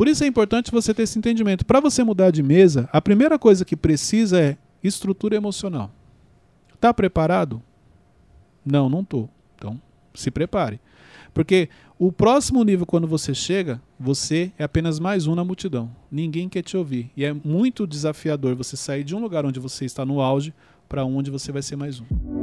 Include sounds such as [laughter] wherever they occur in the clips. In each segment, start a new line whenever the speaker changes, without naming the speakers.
Por isso é importante você ter esse entendimento. Para você mudar de mesa, a primeira coisa que precisa é estrutura emocional. Tá preparado? Não, não tô. Então, se prepare. Porque o próximo nível, quando você chega, você é apenas mais um na multidão. Ninguém quer te ouvir. E é muito desafiador você sair de um lugar onde você está no auge para onde você vai ser mais um.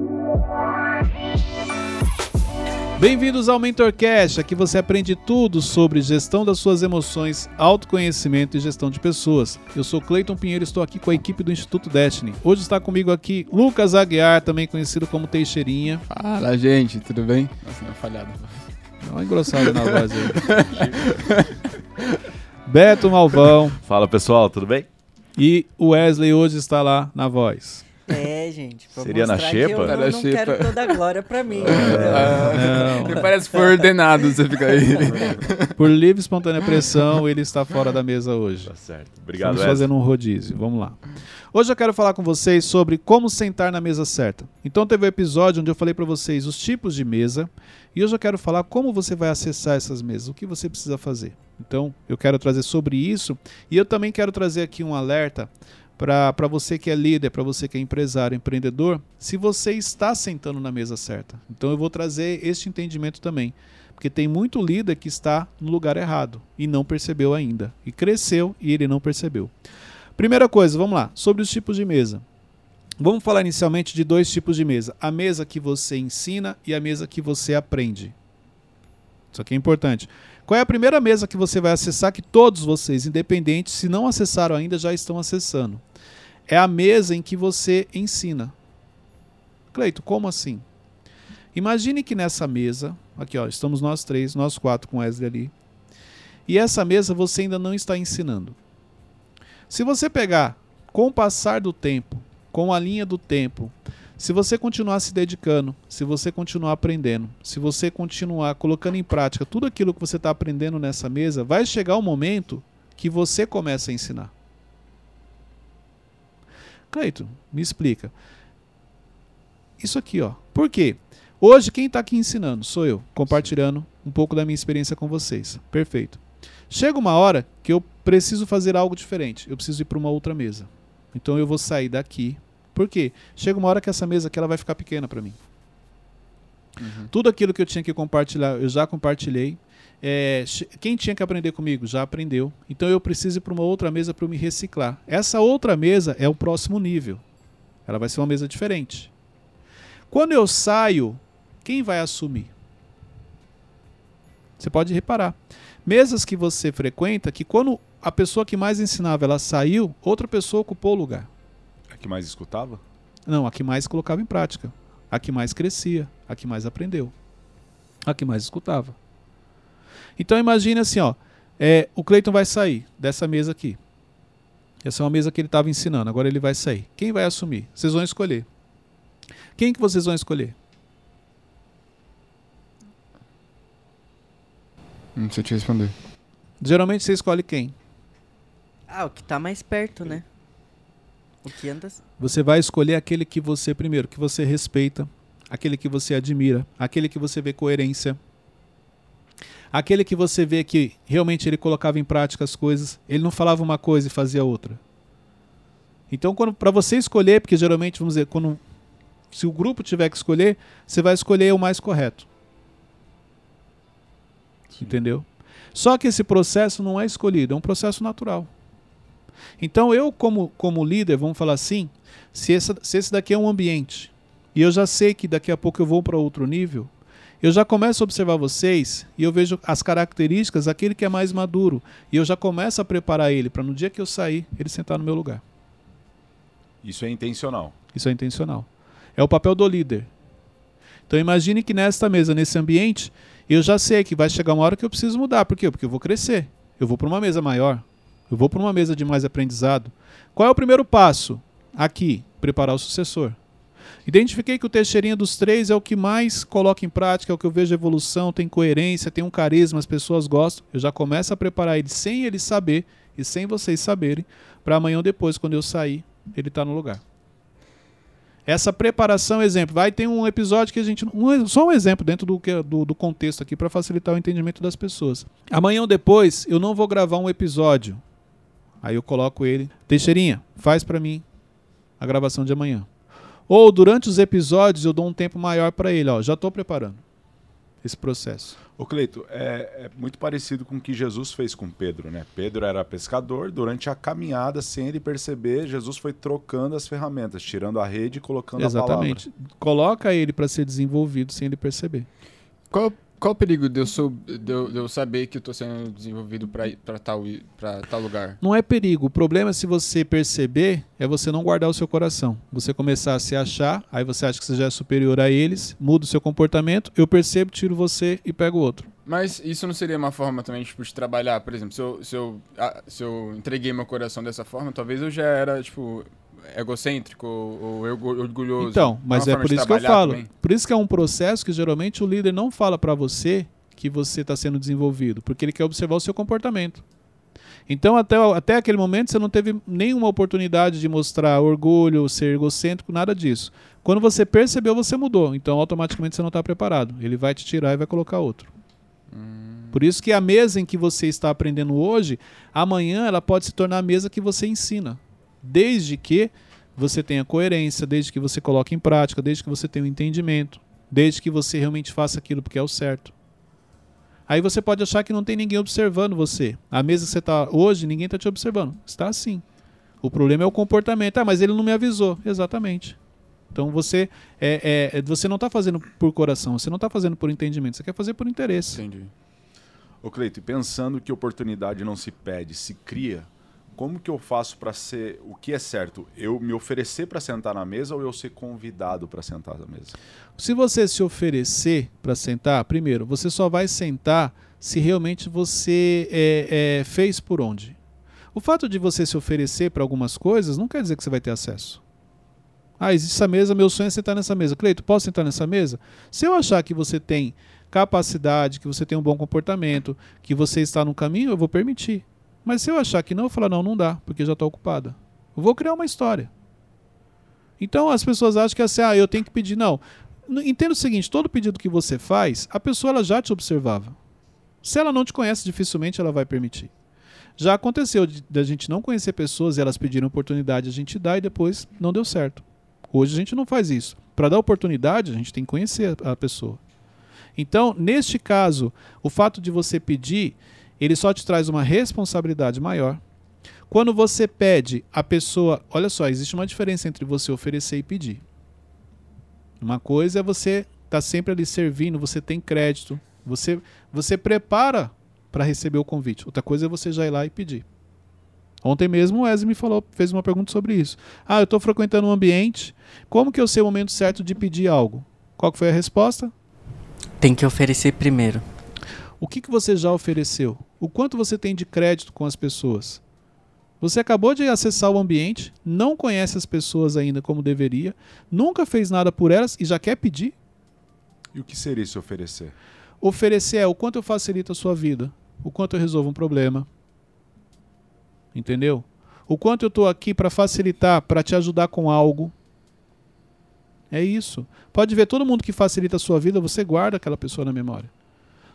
Bem-vindos ao MentorCast, aqui você aprende tudo sobre gestão das suas emoções, autoconhecimento e gestão de pessoas. Eu sou Cleiton Pinheiro e estou aqui com a equipe do Instituto Destiny. Hoje está comigo aqui Lucas Aguiar, também conhecido como Teixeirinha.
Fala, gente, tudo bem? Nossa, não é falhado.
Dá uma engrossada na voz aí. [laughs] Beto Malvão.
Fala, pessoal, tudo bem?
E o Wesley hoje está lá na voz.
É, gente.
Seria na xepa?
Que eu não,
Na
não
xepa.
quero toda a glória pra mim.
Ah,
Não.
Ele [laughs] parece que foi ordenado, você fica aí. [laughs]
Por livre e espontânea pressão, ele está fora da mesa hoje.
Tá certo. Obrigado,
Estamos fazendo um rodízio. Vamos lá. Hoje eu quero falar com vocês sobre como sentar na mesa certa. Então teve um episódio onde eu falei para vocês os tipos de mesa e hoje eu quero falar como você vai acessar essas mesas, o que você precisa fazer. Então eu quero trazer sobre isso e eu também quero trazer aqui um alerta para você que é líder, para você que é empresário, empreendedor, se você está sentando na mesa certa. Então eu vou trazer este entendimento também. Porque tem muito líder que está no lugar errado e não percebeu ainda. E cresceu e ele não percebeu. Primeira coisa, vamos lá, sobre os tipos de mesa. Vamos falar inicialmente de dois tipos de mesa: a mesa que você ensina e a mesa que você aprende. Isso aqui é importante. Qual é a primeira mesa que você vai acessar que todos vocês, independentes, se não acessaram ainda, já estão acessando? É a mesa em que você ensina. Cleito, como assim? Imagine que nessa mesa, aqui ó, estamos nós três, nós quatro com Wesley ali. E essa mesa você ainda não está ensinando. Se você pegar com o passar do tempo, com a linha do tempo, se você continuar se dedicando, se você continuar aprendendo, se você continuar colocando em prática tudo aquilo que você está aprendendo nessa mesa, vai chegar o momento que você começa a ensinar. Cleito, me explica. Isso aqui, ó. Por quê? Hoje quem está aqui ensinando sou eu, compartilhando um pouco da minha experiência com vocês. Perfeito. Chega uma hora que eu preciso fazer algo diferente. Eu preciso ir para uma outra mesa. Então eu vou sair daqui. Por quê? Chega uma hora que essa mesa aqui ela vai ficar pequena para mim. Tudo aquilo que eu tinha que compartilhar, eu já compartilhei. É, quem tinha que aprender comigo já aprendeu. Então eu preciso ir para uma outra mesa para me reciclar. Essa outra mesa é o próximo nível. Ela vai ser uma mesa diferente. Quando eu saio, quem vai assumir? Você pode reparar. Mesas que você frequenta, que quando a pessoa que mais ensinava ela saiu, outra pessoa ocupou o lugar.
A que mais escutava?
Não, a que mais colocava em prática, a que mais crescia, a que mais aprendeu, a que mais escutava. Então imagine assim, ó, é, o Cleiton vai sair dessa mesa aqui. Essa é uma mesa que ele estava ensinando, agora ele vai sair. Quem vai assumir? Vocês vão escolher. Quem que vocês vão escolher?
Não sei te responder.
Geralmente você escolhe quem?
Ah, o que tá mais perto, né? O que anda.
Você vai escolher aquele que você, primeiro, que você respeita, aquele que você admira, aquele que você vê coerência, aquele que você vê que realmente ele colocava em prática as coisas, ele não falava uma coisa e fazia outra. Então, para você escolher, porque geralmente, vamos dizer, quando se o grupo tiver que escolher, você vai escolher o mais correto. Entendeu? Só que esse processo não é escolhido, é um processo natural. Então eu, como, como líder, vamos falar assim, se, essa, se esse daqui é um ambiente, e eu já sei que daqui a pouco eu vou para outro nível, eu já começo a observar vocês e eu vejo as características daquele que é mais maduro. E eu já começo a preparar ele para no dia que eu sair, ele sentar no meu lugar.
Isso é intencional.
Isso é intencional. É o papel do líder. Então imagine que nesta mesa, nesse ambiente, eu já sei que vai chegar uma hora que eu preciso mudar. Por quê? Porque eu vou crescer. Eu vou para uma mesa maior. Eu vou para uma mesa de mais aprendizado. Qual é o primeiro passo? Aqui, preparar o sucessor. Identifiquei que o Teixeirinha dos três é o que mais coloca em prática, é o que eu vejo evolução, tem coerência, tem um carisma, as pessoas gostam. Eu já começo a preparar ele sem ele saber e sem vocês saberem, para amanhã ou depois, quando eu sair, ele está no lugar. Essa preparação, exemplo, vai ter um episódio que a gente. Um, só um exemplo dentro do, do, do contexto aqui para facilitar o entendimento das pessoas. Amanhã ou depois eu não vou gravar um episódio. Aí eu coloco ele. Teixeirinha, faz para mim a gravação de amanhã. Ou durante os episódios eu dou um tempo maior para ele, ó, já estou preparando esse processo.
Ô Cleito, é, é muito parecido com o que Jesus fez com Pedro, né? Pedro era pescador, durante a caminhada, sem ele perceber, Jesus foi trocando as ferramentas, tirando a rede e colocando a palavra.
Exatamente. Coloca ele para ser desenvolvido sem ele perceber.
Qual, qual o perigo de eu, sou, de, eu, de eu saber que eu tô sendo desenvolvido pra, tal, pra tal lugar?
Não é perigo. O problema é se você perceber, é você não guardar o seu coração. Você começar a se achar, aí você acha que você já é superior a eles, muda o seu comportamento, eu percebo, tiro você e pego o outro.
Mas isso não seria uma forma também, tipo, de trabalhar? Por exemplo, se eu, se eu, ah, se eu entreguei meu coração dessa forma, talvez eu já era, tipo, egocêntrico ou, ou orgu- orgulhoso.
Então, mas
uma
é
forma
por isso que eu falo.
também?
Por isso que é um processo que geralmente o líder não fala para você que você está sendo desenvolvido, porque ele quer observar o seu comportamento. Então, até, até aquele momento, você não teve nenhuma oportunidade de mostrar orgulho, ser egocêntrico, nada disso. Quando você percebeu, você mudou. Então, automaticamente, você não está preparado. Ele vai te tirar e vai colocar outro. Por isso que a mesa em que você está aprendendo hoje, amanhã ela pode se tornar a mesa que você ensina. Desde que você tenha coerência, desde que você coloque em prática, desde que você tenha um entendimento, desde que você realmente faça aquilo porque é o certo. Aí você pode achar que não tem ninguém observando você. A mesa que você está hoje, ninguém está te observando. Está assim. O problema é o comportamento. Ah, mas ele não me avisou. Exatamente. Então você, é, é, você não está fazendo por coração, você não está fazendo por entendimento, você quer fazer por interesse.
Entendi.
Ô Cleito, pensando que oportunidade não se pede, se cria, como que eu faço para ser o que é certo? Eu me oferecer para sentar na mesa ou eu ser convidado para sentar na mesa?
Se você se oferecer para sentar, primeiro, você só vai sentar se realmente você é, é, fez por onde. O fato de você se oferecer para algumas coisas não quer dizer que você vai ter acesso. Ah, existe essa mesa, meu sonho é sentar nessa mesa. Cleito, posso sentar nessa mesa? Se eu achar que você tem capacidade, que você tem um bom comportamento, que você está no caminho, eu vou permitir. Mas se eu achar que não, eu falar, não, não dá, porque já está ocupada. Eu vou criar uma história. Então as pessoas acham que assim, ah, eu tenho que pedir. Não. Entenda o seguinte: todo pedido que você faz, a pessoa ela já te observava. Se ela não te conhece, dificilmente ela vai permitir. Já aconteceu da gente não conhecer pessoas e elas pedirem oportunidade, a gente dá e depois não deu certo. Hoje a gente não faz isso. Para dar oportunidade, a gente tem que conhecer a pessoa. Então, neste caso, o fato de você pedir, ele só te traz uma responsabilidade maior. Quando você pede, a pessoa. Olha só, existe uma diferença entre você oferecer e pedir. Uma coisa é você estar sempre ali servindo, você tem crédito, você, você prepara para receber o convite. Outra coisa é você já ir lá e pedir. Ontem mesmo o Wesley me falou, fez uma pergunta sobre isso. Ah, eu estou frequentando um ambiente, como que eu sei o momento certo de pedir algo? Qual foi a resposta?
Tem que oferecer primeiro.
O que, que você já ofereceu? O quanto você tem de crédito com as pessoas? Você acabou de acessar o ambiente, não conhece as pessoas ainda como deveria, nunca fez nada por elas e já quer pedir?
E o que seria se oferecer?
Oferecer é o quanto eu facilito a sua vida, o quanto eu resolvo um problema. Entendeu? O quanto eu estou aqui para facilitar, para te ajudar com algo. É isso. Pode ver, todo mundo que facilita a sua vida, você guarda aquela pessoa na memória.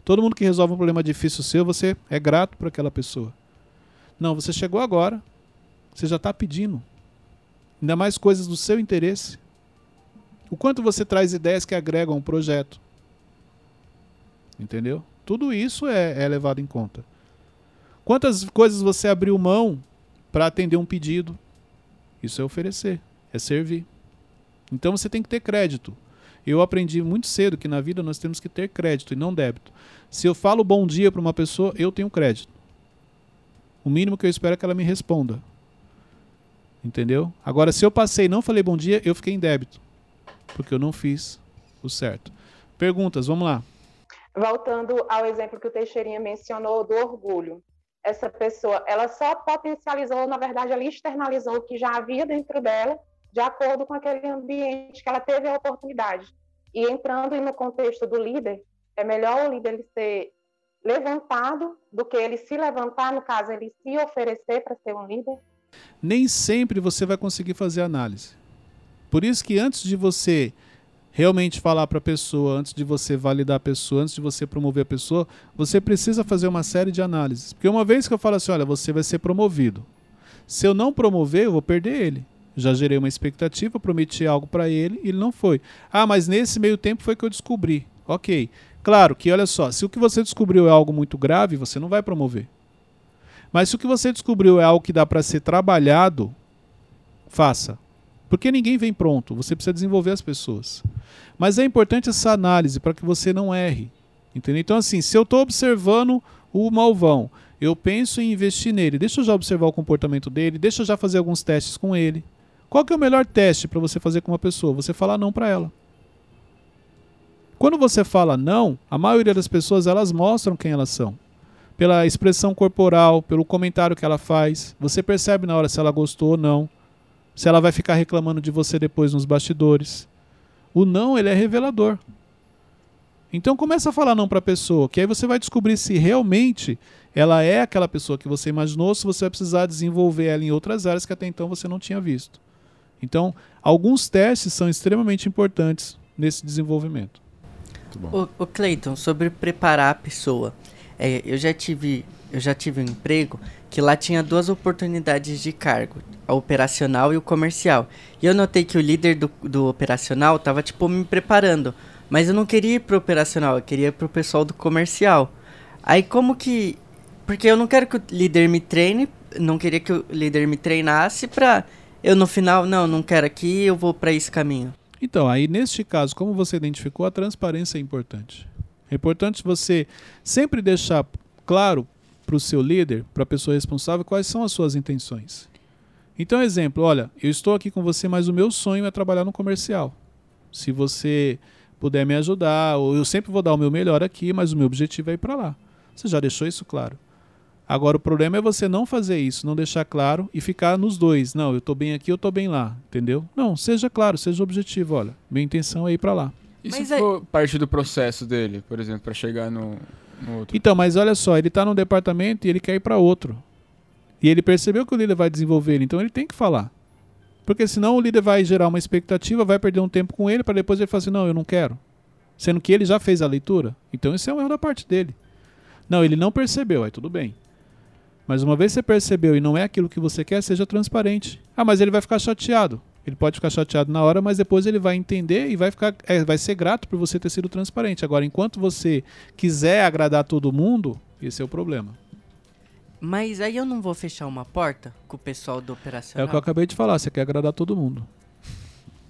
Todo mundo que resolve um problema difícil seu, você é grato por aquela pessoa. Não, você chegou agora, você já está pedindo. Ainda mais coisas do seu interesse. O quanto você traz ideias que agregam um projeto. Entendeu? Tudo isso é, é levado em conta. Quantas coisas você abriu mão para atender um pedido? Isso é oferecer, é servir. Então você tem que ter crédito. Eu aprendi muito cedo que na vida nós temos que ter crédito e não débito. Se eu falo bom dia para uma pessoa, eu tenho crédito. O mínimo que eu espero é que ela me responda. Entendeu? Agora, se eu passei e não falei bom dia, eu fiquei em débito. Porque eu não fiz o certo. Perguntas, vamos lá.
Voltando ao exemplo que o Teixeirinha mencionou do orgulho. Essa pessoa, ela só potencializou, na verdade, ela externalizou o que já havia dentro dela, de acordo com aquele ambiente que ela teve a oportunidade. E entrando no contexto do líder, é melhor o líder ele ser levantado do que ele se levantar, no caso, ele se oferecer para ser um líder.
Nem sempre você vai conseguir fazer análise. Por isso que antes de você realmente falar para a pessoa, antes de você validar a pessoa, antes de você promover a pessoa, você precisa fazer uma série de análises. Porque uma vez que eu falo assim, olha, você vai ser promovido. Se eu não promover, eu vou perder ele. Já gerei uma expectativa, prometi algo para ele e ele não foi. Ah, mas nesse meio tempo foi que eu descobri. Ok. Claro que, olha só, se o que você descobriu é algo muito grave, você não vai promover. Mas se o que você descobriu é algo que dá para ser trabalhado, faça. Porque ninguém vem pronto, você precisa desenvolver as pessoas. Mas é importante essa análise para que você não erre. Entendeu? Então, assim, se eu estou observando o malvão, eu penso em investir nele, deixa eu já observar o comportamento dele, deixa eu já fazer alguns testes com ele. Qual que é o melhor teste para você fazer com uma pessoa? Você falar não para ela. Quando você fala não, a maioria das pessoas elas mostram quem elas são. Pela expressão corporal, pelo comentário que ela faz, você percebe na hora se ela gostou ou não, se ela vai ficar reclamando de você depois nos bastidores. O não, ele é revelador. Então começa a falar não para a pessoa, que aí você vai descobrir se realmente ela é aquela pessoa que você imaginou, se você vai precisar desenvolver ela em outras áreas que até então você não tinha visto. Então, alguns testes são extremamente importantes nesse desenvolvimento.
O, o Cleiton, sobre preparar a pessoa. É, eu já tive eu já tive um emprego que lá tinha duas oportunidades de cargo, a operacional e o comercial. E eu notei que o líder do, do operacional tava tipo me preparando, mas eu não queria ir pro operacional, eu queria ir pro pessoal do comercial. Aí como que porque eu não quero que o líder me treine, não queria que o líder me treinasse pra eu no final, não, não quero aqui, eu vou para esse caminho.
Então, aí neste caso, como você identificou, a transparência é importante. É importante você sempre deixar claro para o seu líder, para a pessoa responsável, quais são as suas intenções. Então, exemplo, olha, eu estou aqui com você, mas o meu sonho é trabalhar no comercial. Se você puder me ajudar, ou eu sempre vou dar o meu melhor aqui, mas o meu objetivo é ir para lá. Você já deixou isso claro? Agora, o problema é você não fazer isso, não deixar claro e ficar nos dois. Não, eu estou bem aqui, eu estou bem lá, entendeu? Não, seja claro, seja objetivo. Olha, minha intenção é ir para lá.
E
Mas
se
é-
for parte do processo dele, por exemplo, para chegar no, no outro?
Então, mas olha só, ele está num departamento e ele quer ir para outro. E ele percebeu que o líder vai desenvolver ele, então ele tem que falar. Porque senão o líder vai gerar uma expectativa, vai perder um tempo com ele, para depois ele falar assim: não, eu não quero. Sendo que ele já fez a leitura. Então isso é um erro da parte dele. Não, ele não percebeu, aí tudo bem. Mas uma vez que você percebeu e não é aquilo que você quer, seja transparente. Ah, mas ele vai ficar chateado. Ele pode ficar chateado na hora, mas depois ele vai entender e vai ficar, é, vai ser grato por você ter sido transparente. Agora, enquanto você quiser agradar todo mundo, esse é o problema.
Mas aí eu não vou fechar uma porta com o pessoal do
É
operacional.
o que eu acabei de falar, você quer agradar todo mundo.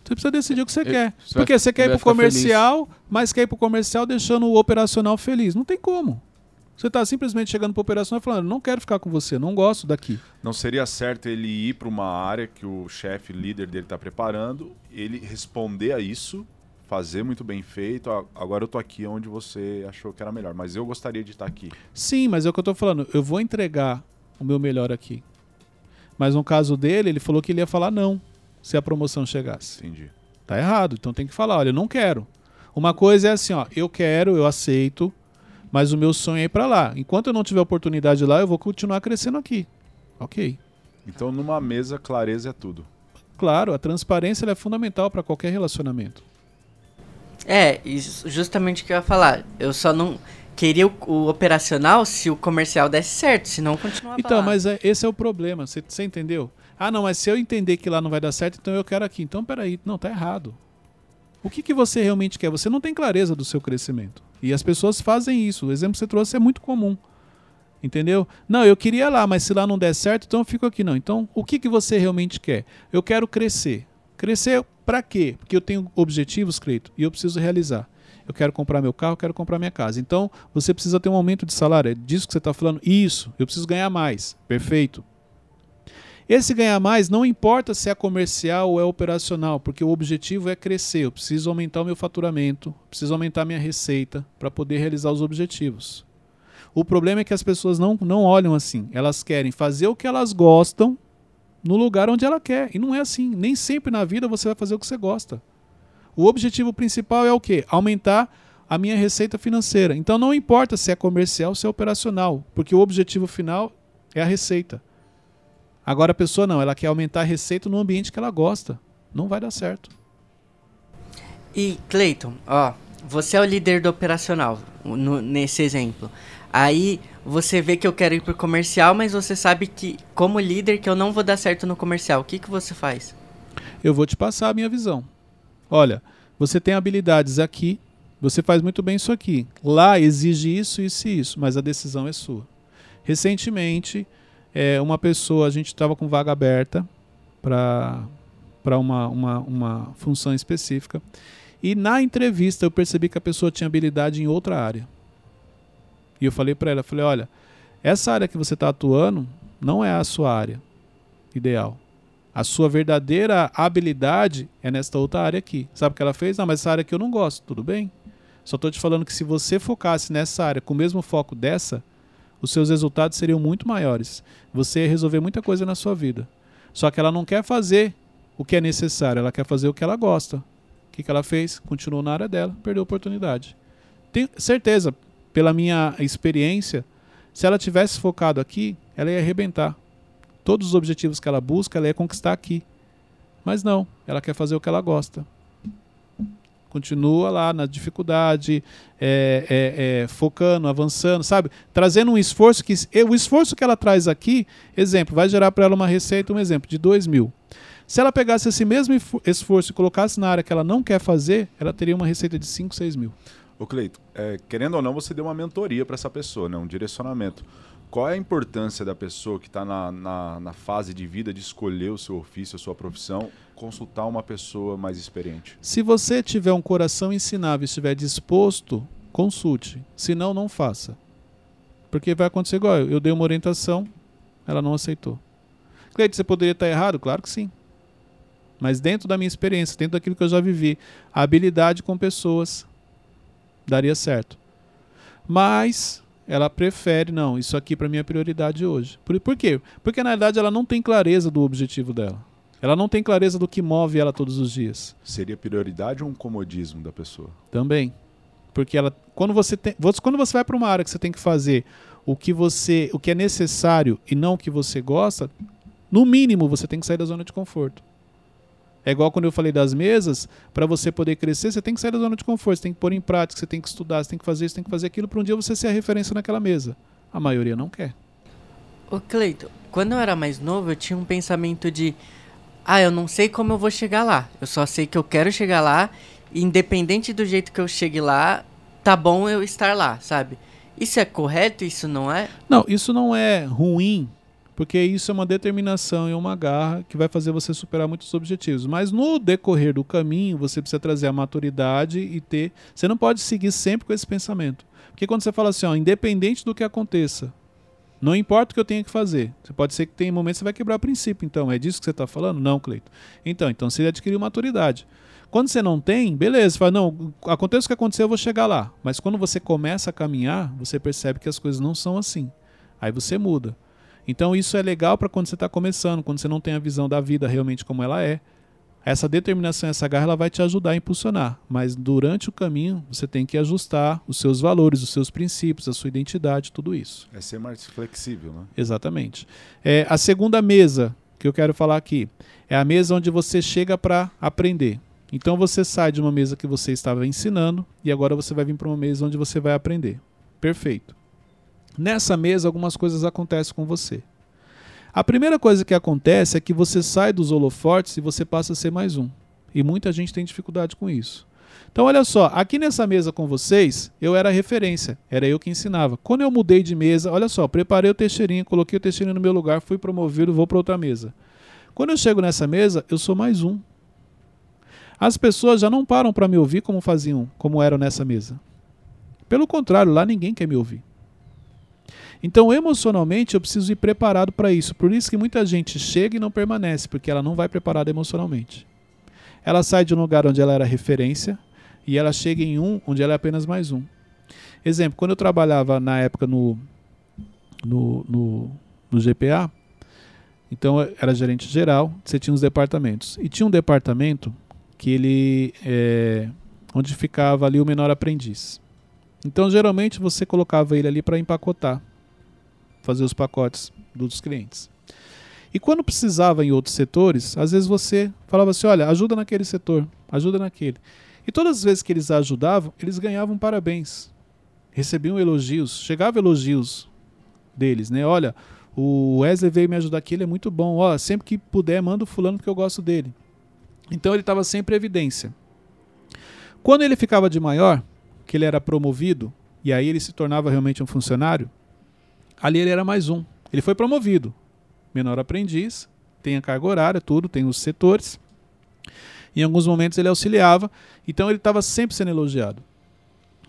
Você precisa decidir o que você
Eu-
quer.
você vai-
Porque você quer ir
vai
pro comercial, mas quer ir pro comercial deixando o operacional feliz. Não tem como. Você está simplesmente chegando pro operacional e falando, não quero ficar com você, não gosto daqui.
Não seria certo ele ir para uma área que o chefe, líder dele está preparando, ele responder a isso, fazer muito bem feito. "Ah, Agora eu tô aqui onde você achou que era melhor, mas eu gostaria de estar aqui.
Sim, mas é o que eu tô falando. Eu vou entregar o meu melhor aqui. Mas no caso dele, ele falou que ele ia falar não se a promoção chegasse.
Entendi.
Tá errado. Então tem que falar, olha, eu não quero. Uma coisa é assim, ó, eu quero, eu aceito, mas o meu sonho é ir pra lá. Enquanto eu não tiver oportunidade lá, eu vou continuar crescendo aqui. Ok.
Então, numa mesa, clareza é tudo.
Claro, a transparência ela é fundamental para qualquer relacionamento.
É, isso- justamente o que eu ia falar. Eu só não queria o, o operacional se o comercial desse certo, senão continuava
Então,
lá.
mas é- esse é o problema. Você você entendeu? Ah, não, mas se eu entender que lá não vai dar certo, então eu quero aqui. Então, peraí, não, tá errado. O que, que você realmente quer? Você não tem clareza do seu crescimento. E as pessoas fazem isso. O exemplo que você trouxe é muito comum. Entendeu? Não, eu queria lá, mas se lá não der certo, então eu fico aqui. Não. Então, o que, que você realmente quer? Eu quero crescer. Crescer pra quê? Porque eu tenho objetivos, Cleito, e eu preciso realizar. Eu quero comprar meu carro, eu quero comprar minha casa. Então, você precisa ter um aumento de salário. É disso que você está falando? Isso. Eu preciso ganhar mais. Perfeito. Esse ganhar mais não importa se é comercial ou é operacional, porque o objetivo é crescer. Eu preciso aumentar o meu faturamento, preciso aumentar a minha receita para poder realizar os objetivos. O problema é que as pessoas não, não olham assim. Elas querem fazer o que elas gostam no lugar onde ela quer. E não é assim. Nem sempre na vida você vai fazer o que você gosta. O objetivo principal é o quê? Aumentar a minha receita financeira. Então não importa se é comercial ou se é operacional, porque o objetivo final é a receita. Agora a pessoa não, ela quer aumentar a receita no ambiente que ela gosta. não vai dar certo.
E, Cleiton, ó, você é o líder do operacional, no- nesse exemplo. Aí você vê que eu quero ir pro comercial, mas você sabe que, como líder, que eu não vou dar certo no comercial. O que, que você faz?
Eu vou te passar a minha visão. Olha, você tem habilidades aqui, você faz muito bem isso aqui. Lá exige isso, isso e isso, mas a decisão é sua. Recentemente, é, uma pessoa, a gente estava com vaga aberta para uma, uma, uma função específica. E na entrevista eu percebi que a pessoa tinha habilidade em outra área. E eu falei para ela, falei, olha, essa área que você está atuando não é a sua área ideal. A sua verdadeira habilidade é nesta outra área aqui. Sabe o que ela fez? Não, mas essa área aqui eu não gosto. Tudo bem. Só estou te falando que se você focasse nessa área com o mesmo foco dessa, os seus resultados seriam muito maiores. Você ia resolver muita coisa na sua vida. Só que ela não quer fazer o que é necessário, ela quer fazer o que ela gosta. O que, que ela fez? Continuou na área dela, perdeu a oportunidade. Tenho certeza, pela minha experiência, se ela tivesse focado aqui, ela ia arrebentar. Todos os objetivos que ela busca, ela ia conquistar aqui. Mas não, ela quer fazer o que ela gosta. Continua lá na dificuldade, é, é, é, focando, avançando, sabe? Trazendo um esforço que. O esforço que ela traz aqui, exemplo, vai gerar para ela uma receita, um exemplo, de 2 mil. Se ela pegasse esse mesmo esforço e colocasse na área que ela não quer fazer, ela teria uma receita de 5, 6 mil.
Ô Cleito, é, querendo ou não, você deu uma mentoria para essa pessoa, né? um direcionamento. Qual é a importância da pessoa que está na, na, na, fase de vida de escolher o seu ofício, a sua profissão, consultar uma pessoa mais experiente?
Se você tiver um coração ensinável e estiver disposto, consulte. Se não, não faça. Porque vai acontecer igual eu. Dei uma orientação, ela não aceitou. Cleito, você poderia estar errado? Claro que sim. Mas dentro da minha experiência, dentro daquilo que eu já vivi, a habilidade com pessoas daria certo. Mas ela prefere, não, isso aqui para mim é prioridade hoje. Por, por quê? Porque na verdade ela não tem clareza do objetivo dela. Ela não tem clareza do que move ela todos os dias.
Seria prioridade ou um comodismo da pessoa?
Também. Porque ela, quando você tem, quando você vai para uma área que você tem que fazer o que você, o que é necessário e não o que você gosta, no mínimo você tem que sair da zona de conforto. É igual quando eu falei das mesas, para você poder crescer, você tem que sair da zona de conforto, você tem que pôr em prática, você tem que estudar, você tem que fazer isso, tem que fazer aquilo, para um dia você ser a referência naquela mesa. A maioria não quer.
Ô Cleito, quando eu era mais novo, eu tinha um pensamento de ah, eu não sei como eu vou chegar lá. Eu só sei que eu quero chegar lá, e independente do jeito que eu chegue lá, tá bom eu estar lá, sabe? Isso é correto? Isso não é?
Não, isso não é ruim porque isso é uma determinação e uma garra que vai fazer você superar muitos objetivos. Mas no decorrer do caminho, você precisa trazer a maturidade e ter. Você não pode seguir sempre com esse pensamento. Porque quando você fala assim, ó, independente do que aconteça, não importa o que eu tenha que fazer. Você pode ser que tem momentos que você vai quebrar princípio. Então, é disso que você está falando? Não, Cleito. Então, então você adquiriu maturidade. Quando você não tem, beleza, você fala, não, aconteça o que acontecer, eu vou chegar lá. Mas quando você começa a caminhar, você percebe que as coisas não são assim. Aí você muda. Então isso é legal para quando você está começando, quando você não tem a visão da vida realmente como ela é. Essa determinação, essa garra, ela vai te ajudar a impulsionar. Mas durante o caminho, você tem que ajustar os seus valores, os seus princípios, a sua identidade, tudo isso.
É ser mais flexível, né?
Exatamente. É, a segunda mesa que eu quero falar aqui é a mesa onde você chega para aprender. Então você sai de uma mesa que você estava ensinando e agora você vai vir para uma mesa onde você vai aprender. Perfeito. Nessa mesa, algumas coisas acontecem com você. A primeira coisa que acontece é que você sai dos holofortes e você passa a ser mais um. E muita gente tem dificuldade com isso. Então, olha só, aqui nessa mesa com vocês, eu era referência, era eu que ensinava. Quando eu mudei de mesa, olha só, preparei o Teixeirinho, coloquei o Teixeirinho no meu lugar, fui promovido, vou para outra mesa. Quando eu chego nessa mesa, eu sou mais um. As pessoas já não param para me ouvir como faziam, como eram nessa mesa. Pelo contrário, lá ninguém quer me ouvir. Então, emocionalmente, eu preciso ir preparado para isso. Por isso que muita gente chega e não permanece, porque ela não vai preparada emocionalmente. Ela sai de um lugar onde ela era referência e ela chega em um onde ela é apenas mais um. Exemplo, quando eu trabalhava na época no, no, no, no GPA, então era gerente geral, você tinha os departamentos. E tinha um departamento que ele. É, onde ficava ali o menor aprendiz. Então, geralmente, você colocava ele ali para empacotar fazer os pacotes dos clientes. E quando precisava em outros setores, às vezes você falava assim: olha, ajuda naquele setor, ajuda naquele. E todas as vezes que eles ajudavam, eles ganhavam parabéns, recebiam elogios, chegava elogios deles, né? Olha, o Wesley veio me ajudar aqui, ele é muito bom. Ó, sempre que puder, manda o fulano porque eu gosto dele. Então ele estava sempre em evidência. Quando ele ficava de maior, que ele era promovido, e aí ele se tornava realmente um funcionário, ali ele era mais um. Ele foi promovido. Menor aprendiz, tem a carga horária, tudo, tem os setores. Em alguns momentos ele auxiliava, então ele estava sempre sendo elogiado.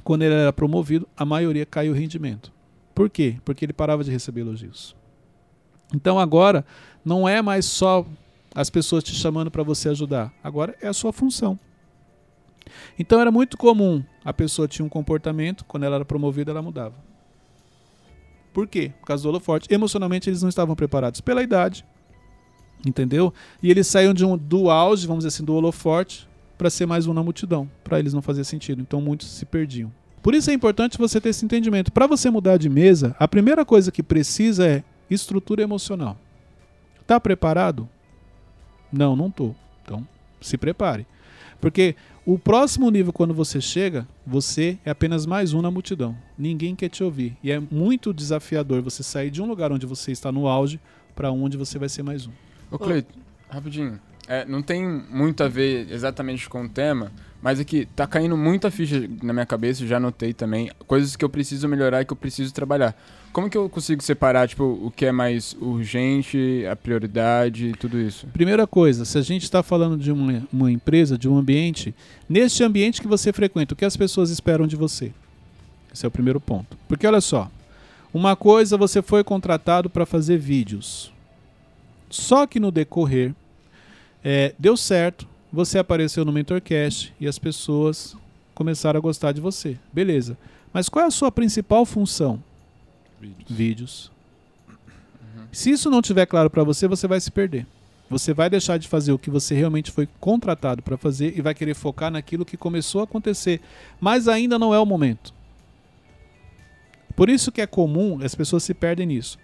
Quando ele era promovido, a maioria caiu o rendimento. Por quê? Porque ele parava de receber elogios. Então agora não é mais só as pessoas te chamando para você ajudar, agora é a sua função. Então era muito comum a pessoa tinha um comportamento, quando ela era promovida, ela mudava. Por quê? Por causa do holoforte. Emocionalmente eles não estavam preparados pela idade, entendeu? E eles saíam de um, do auge, vamos dizer assim, do holoforte, para ser mais um na multidão. Para eles não fazia sentido. Então muitos se perdiam. Por isso é importante você ter esse entendimento. Para você mudar de mesa, a primeira coisa que precisa é estrutura emocional. Tá preparado? Não, não tô. Então, se prepare. Porque o próximo nível, quando você chega, você é apenas mais um na multidão. Ninguém quer te ouvir. E é muito desafiador você sair de um lugar onde você está no auge para onde você vai ser mais um.
Ô, Cleito, rapidinho. É, não tem muito a ver exatamente com o tema, mas aqui tá caindo muita ficha na minha cabeça, já anotei também, coisas que eu preciso melhorar e que eu preciso trabalhar. Como que eu consigo separar, tipo, o que é mais urgente, a prioridade e tudo isso?
Primeira coisa, se a gente está falando de uma, uma empresa, de um ambiente, neste ambiente que você frequenta, o que as pessoas esperam de você? Esse é o primeiro ponto. Porque olha só, uma coisa você foi contratado para fazer vídeos. Só que no decorrer é, deu certo, você apareceu no Mentorcast e as pessoas começaram a gostar de você. Beleza. Mas qual é a sua principal função?
Vídeos.
Vídeos. Se isso não estiver claro para você, você vai se perder. Você vai deixar de fazer o que você realmente foi contratado para fazer e vai querer focar naquilo que começou a acontecer, mas ainda não é o momento. Por isso que é comum, as pessoas se perdem nisso.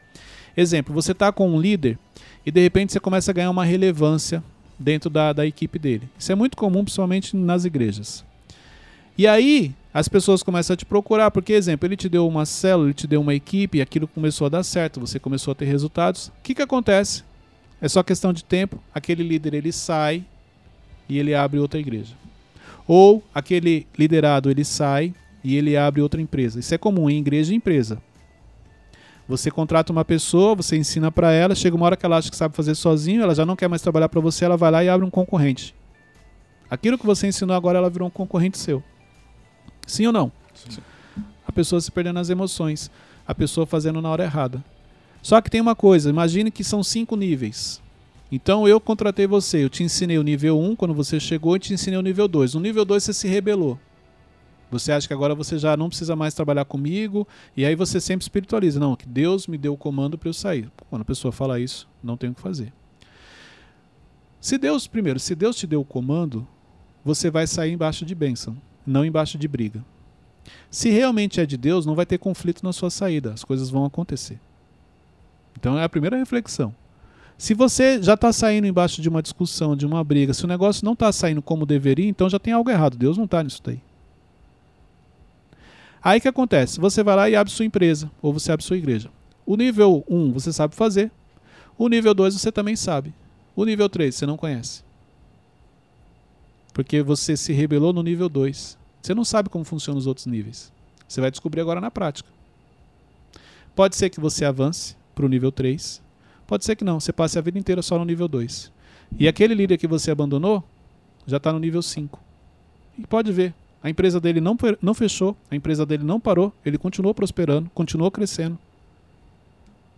Exemplo, você está com um líder e de repente você começa a ganhar uma relevância dentro da, da equipe dele. Isso é muito comum, principalmente nas igrejas. E aí, as pessoas começam a te procurar, porque, exemplo, ele te deu uma célula, ele te deu uma equipe, aquilo começou a dar certo, você começou a ter resultados. O que, que acontece? É só questão de tempo, aquele líder ele sai e ele abre outra igreja. Ou aquele liderado ele sai e ele abre outra empresa. Isso é comum em igreja e empresa. Você contrata uma pessoa, você ensina para ela, chega uma hora que ela acha que sabe fazer sozinho, ela já não quer mais trabalhar para você, ela vai lá e abre um concorrente. Aquilo que você ensinou agora, ela virou um concorrente seu. Sim ou não?
Sim.
A pessoa se perdendo nas emoções, a pessoa fazendo na hora errada. Só que tem uma coisa, imagine que são cinco níveis. Então eu contratei você, eu te ensinei o nível 1 quando você chegou e te ensinei o nível 2. No nível 2 você se rebelou. Você acha que agora você já não precisa mais trabalhar comigo, e aí você sempre espiritualiza. Não, que Deus me deu o comando para eu sair. Quando a pessoa fala isso, não tem o que fazer. Se Deus, primeiro, se Deus te deu o comando, você vai sair embaixo de bênção, não embaixo de briga. Se realmente é de Deus, não vai ter conflito na sua saída, as coisas vão acontecer. Então é a primeira reflexão. Se você já está saindo embaixo de uma discussão, de uma briga, se o negócio não está saindo como deveria, então já tem algo errado. Deus não está nisso daí. Aí que acontece? Você vai lá e abre sua empresa, ou você abre sua igreja. O nível 1 você sabe fazer, o nível 2 você também sabe. O nível 3 você não conhece. Porque você se rebelou no nível 2. Você não sabe como funcionam os outros níveis. Você vai descobrir agora na prática. Pode ser que você avance para o nível 3. Pode ser que não, você passe a vida inteira só no nível 2. E aquele líder que você abandonou já está no nível 5. E pode ver, a empresa dele não, não fechou, a empresa dele não parou, ele continuou prosperando, continuou crescendo.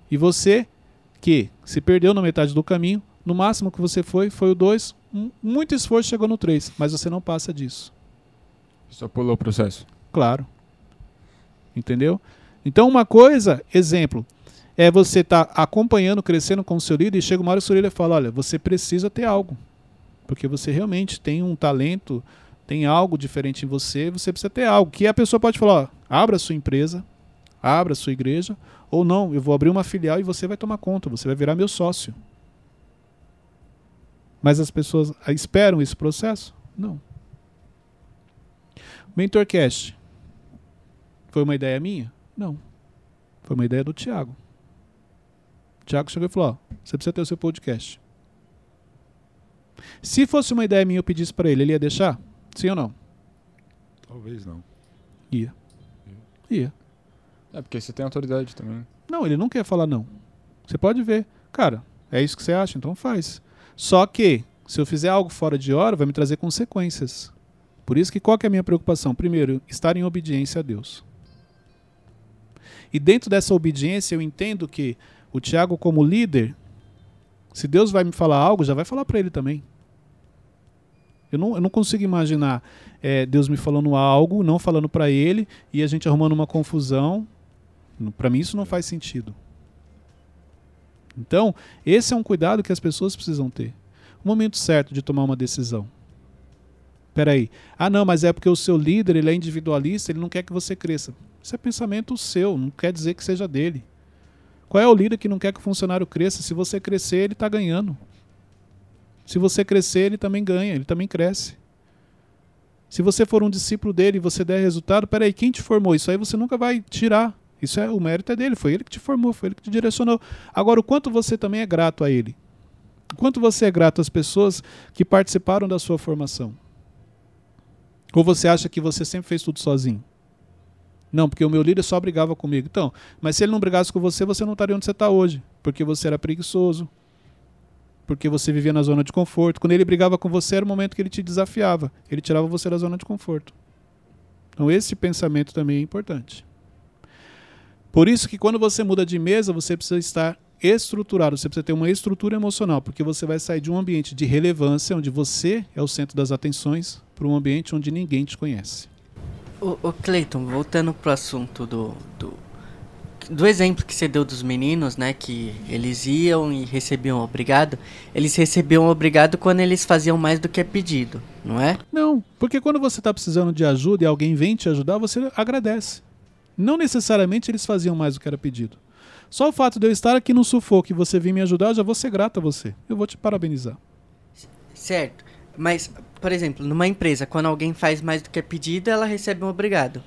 E você, que se perdeu na metade do caminho, no máximo que você foi, foi o 2, muito esforço chegou no 3, mas você não passa disso.
Só pulou o processo.
Claro. Entendeu? Então, uma coisa, exemplo, é você estar tá acompanhando, crescendo com o seu líder e chega uma hora que o seu líder fala: olha, você precisa ter algo. Porque você realmente tem um talento, tem algo diferente em você, você precisa ter algo. Que a pessoa pode falar: ó, abra a sua empresa, abra a sua igreja, ou não, eu vou abrir uma filial e você vai tomar conta, você vai virar meu sócio. Mas as pessoas esperam esse processo? Não. Mentorcast. Foi uma ideia minha? Não. Foi uma ideia do Thiago. O Thiago chegou e falou: ó, você precisa ter o seu podcast. Se fosse uma ideia minha eu pedisse para ele, ele ia deixar? Sim ou não?
Talvez não.
Ia. Ia.
É, porque você tem autoridade também.
Não, ele não quer falar não. Você pode ver. Cara, é isso que você acha, então faz. Só que, se eu fizer algo fora de hora, vai me trazer consequências. Por isso que qual que é a minha preocupação? Primeiro, estar em obediência a Deus. E dentro dessa obediência, eu entendo que o Tiago, como líder, se Deus vai me falar algo, já vai falar para ele também. Eu não, eu não consigo imaginar é, Deus me falando algo, não falando para ele, e a gente arrumando uma confusão. Para mim, isso não faz sentido. Então, esse é um cuidado que as pessoas precisam ter. O momento certo de tomar uma decisão. Peraí. Ah, não, mas é porque o seu líder ele é individualista, ele não quer que você cresça. Isso é pensamento seu, não quer dizer que seja dele. Qual é o líder que não quer que o funcionário cresça? Se você crescer, ele está ganhando. Se você crescer, ele também ganha, ele também cresce. Se você for um discípulo dele e você der resultado, peraí, quem te formou? Isso aí você nunca vai tirar. Isso é o mérito é dele, foi ele que te formou, foi ele que te direcionou. Agora, o quanto você também é grato a ele? O quanto você é grato às pessoas que participaram da sua formação? Ou você acha que você sempre fez tudo sozinho? Não, porque o meu líder só brigava comigo. Então, mas se ele não brigasse com você, você não estaria onde você está hoje. Porque você era preguiçoso. Porque você vivia na zona de conforto. Quando ele brigava com você, era o momento que ele te desafiava. Ele tirava você da zona de conforto. Então, esse pensamento também é importante. Por isso que quando você muda de mesa, você precisa estar estruturado, você precisa ter uma estrutura emocional, porque você vai sair de um ambiente de relevância, onde você é o centro das atenções, para um ambiente onde ninguém te conhece.
O, o Cleiton, voltando pro assunto do, do, do exemplo que você deu dos meninos, né, que eles iam e recebiam obrigado, eles recebiam obrigado quando eles faziam mais do que é pedido, não é?
Não, porque quando você está precisando de ajuda e alguém vem te ajudar, você agradece. Não necessariamente eles faziam mais do que era pedido. Só o fato de eu estar aqui no sufoco e você vir me ajudar, eu já vou ser grato a você. Eu vou te parabenizar.
Certo. Mas, por exemplo, numa empresa, quando alguém faz mais do que é pedido, ela recebe um obrigado.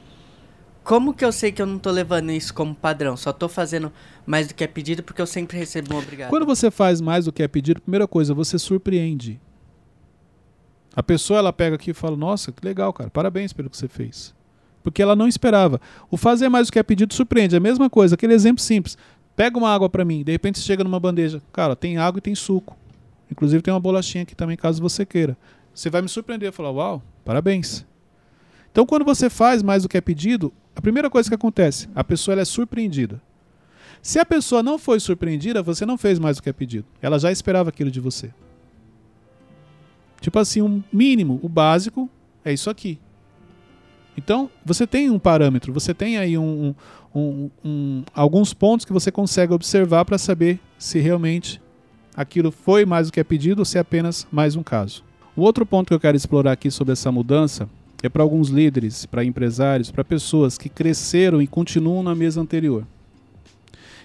Como que eu sei que eu não estou levando isso como padrão? Só estou fazendo mais do que é pedido porque eu sempre recebo um obrigado.
Quando você faz mais do que é pedido, primeira coisa, você surpreende. A pessoa ela pega aqui e fala: "Nossa, que legal, cara. Parabéns pelo que você fez" porque ela não esperava. O fazer mais do que é pedido surpreende. É a mesma coisa, aquele exemplo simples. Pega uma água para mim, de repente você chega numa bandeja. Cara, tem água e tem suco. Inclusive tem uma bolachinha aqui também, caso você queira. Você vai me surpreender e falar: Uau, parabéns. Então, quando você faz mais do que é pedido, a primeira coisa que acontece, a pessoa é surpreendida. Se a pessoa não foi surpreendida, você não fez mais do que é pedido. Ela já esperava aquilo de você. Tipo assim, um mínimo, o básico é isso aqui. Então, você tem um parâmetro, você tem aí um, um, um, alguns pontos que você consegue observar para saber se realmente aquilo foi mais do que é pedido ou se é apenas mais um caso. O outro ponto que eu quero explorar aqui sobre essa mudança é para alguns líderes, para empresários, para pessoas que cresceram e continuam na mesa anterior.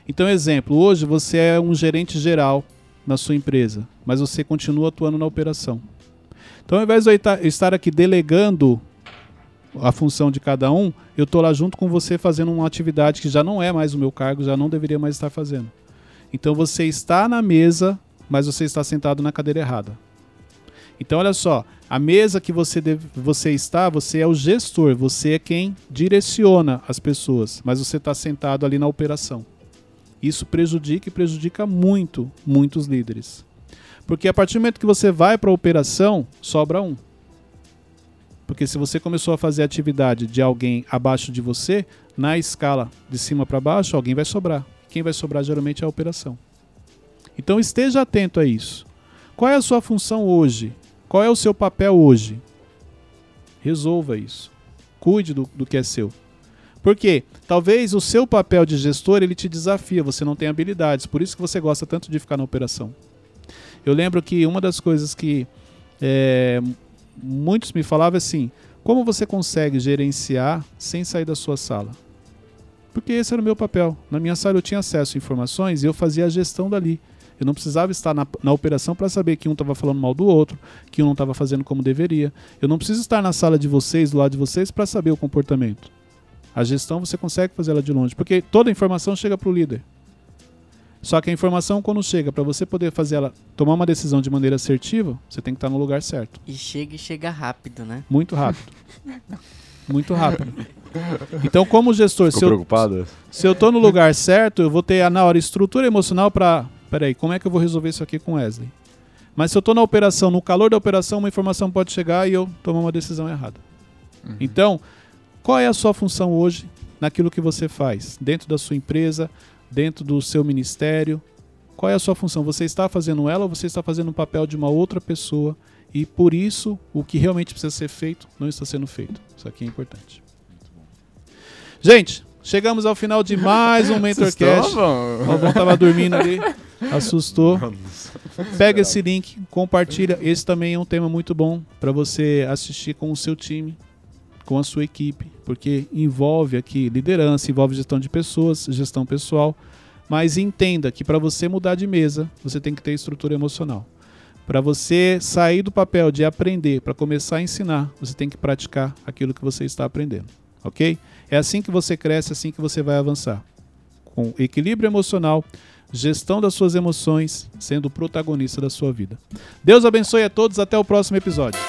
Então, exemplo, hoje você é um gerente geral na sua empresa, mas você continua atuando na operação. Então, ao invés de eu estar aqui delegando a função de cada um, eu estou lá junto com você fazendo uma atividade que já não é mais o meu cargo, já não deveria mais estar fazendo. Então você está na mesa, mas você está sentado na cadeira errada. Então olha só, a mesa que você, deve, você está, você é o gestor, você é quem direciona as pessoas, mas você está sentado ali na operação. Isso prejudica e prejudica muito, muitos líderes. Porque a partir do momento que você vai para a operação, sobra um. Porque se você começou a fazer atividade de alguém abaixo de você, na escala de cima para baixo, alguém vai sobrar. Quem vai sobrar geralmente é a operação. Então esteja atento a isso. Qual é a sua função hoje? Qual é o seu papel hoje? Resolva isso. Cuide do, do que é seu. Porque talvez o seu papel de gestor ele te desafia, você não tem habilidades, por isso que você gosta tanto de ficar na operação. Eu lembro que uma das coisas que é, muitos me falavam assim: como você consegue gerenciar sem sair da sua sala? Porque esse era o meu papel. Na minha sala eu tinha acesso a informações e eu fazia a gestão dali. Eu não precisava estar na, na operação para saber que um estava falando mal do outro, que um não estava fazendo como deveria. Eu não preciso estar na sala de vocês, do lado de vocês, para saber o comportamento. A gestão você consegue fazer ela de longe, porque toda a informação chega para o líder. Só que a informação, quando chega, para você poder fazer ela tomar uma decisão de maneira assertiva, você tem que estar no lugar certo.
E chega e chega rápido, né?
Muito rápido. Muito rápido. Então, como gestor,
Ficou
se eu,
preocupado?
se eu tô no lugar certo, eu vou ter na hora estrutura emocional para, peraí, como é que eu vou resolver isso aqui com Wesley? Mas se eu tô na operação, no calor da operação, uma informação pode chegar e eu tomar uma decisão errada. Então, qual é a sua função hoje naquilo que você faz? Dentro da sua empresa, dentro do seu ministério? Qual é a sua função? Você está fazendo ela ou você está fazendo um papel de uma outra pessoa e por isso o que realmente precisa ser feito não está sendo feito? Isso aqui é importante. Gente, chegamos ao final de mais um [laughs] MentorCast. O Galvão tava dormindo ali, [laughs] assustou. Pega esse link, compartilha. Esse também é um tema muito bom para você assistir com o seu time, com a sua equipe, porque envolve aqui liderança, envolve gestão de pessoas, gestão pessoal. Mas entenda que para você mudar de mesa, você tem que ter estrutura emocional. Para você sair do papel de aprender para começar a ensinar, você tem que praticar aquilo que você está aprendendo, ok? É assim que você cresce, é assim que você vai avançar. Com equilíbrio emocional, gestão das suas emoções, sendo o protagonista da sua vida. Deus abençoe a todos, até o próximo episódio.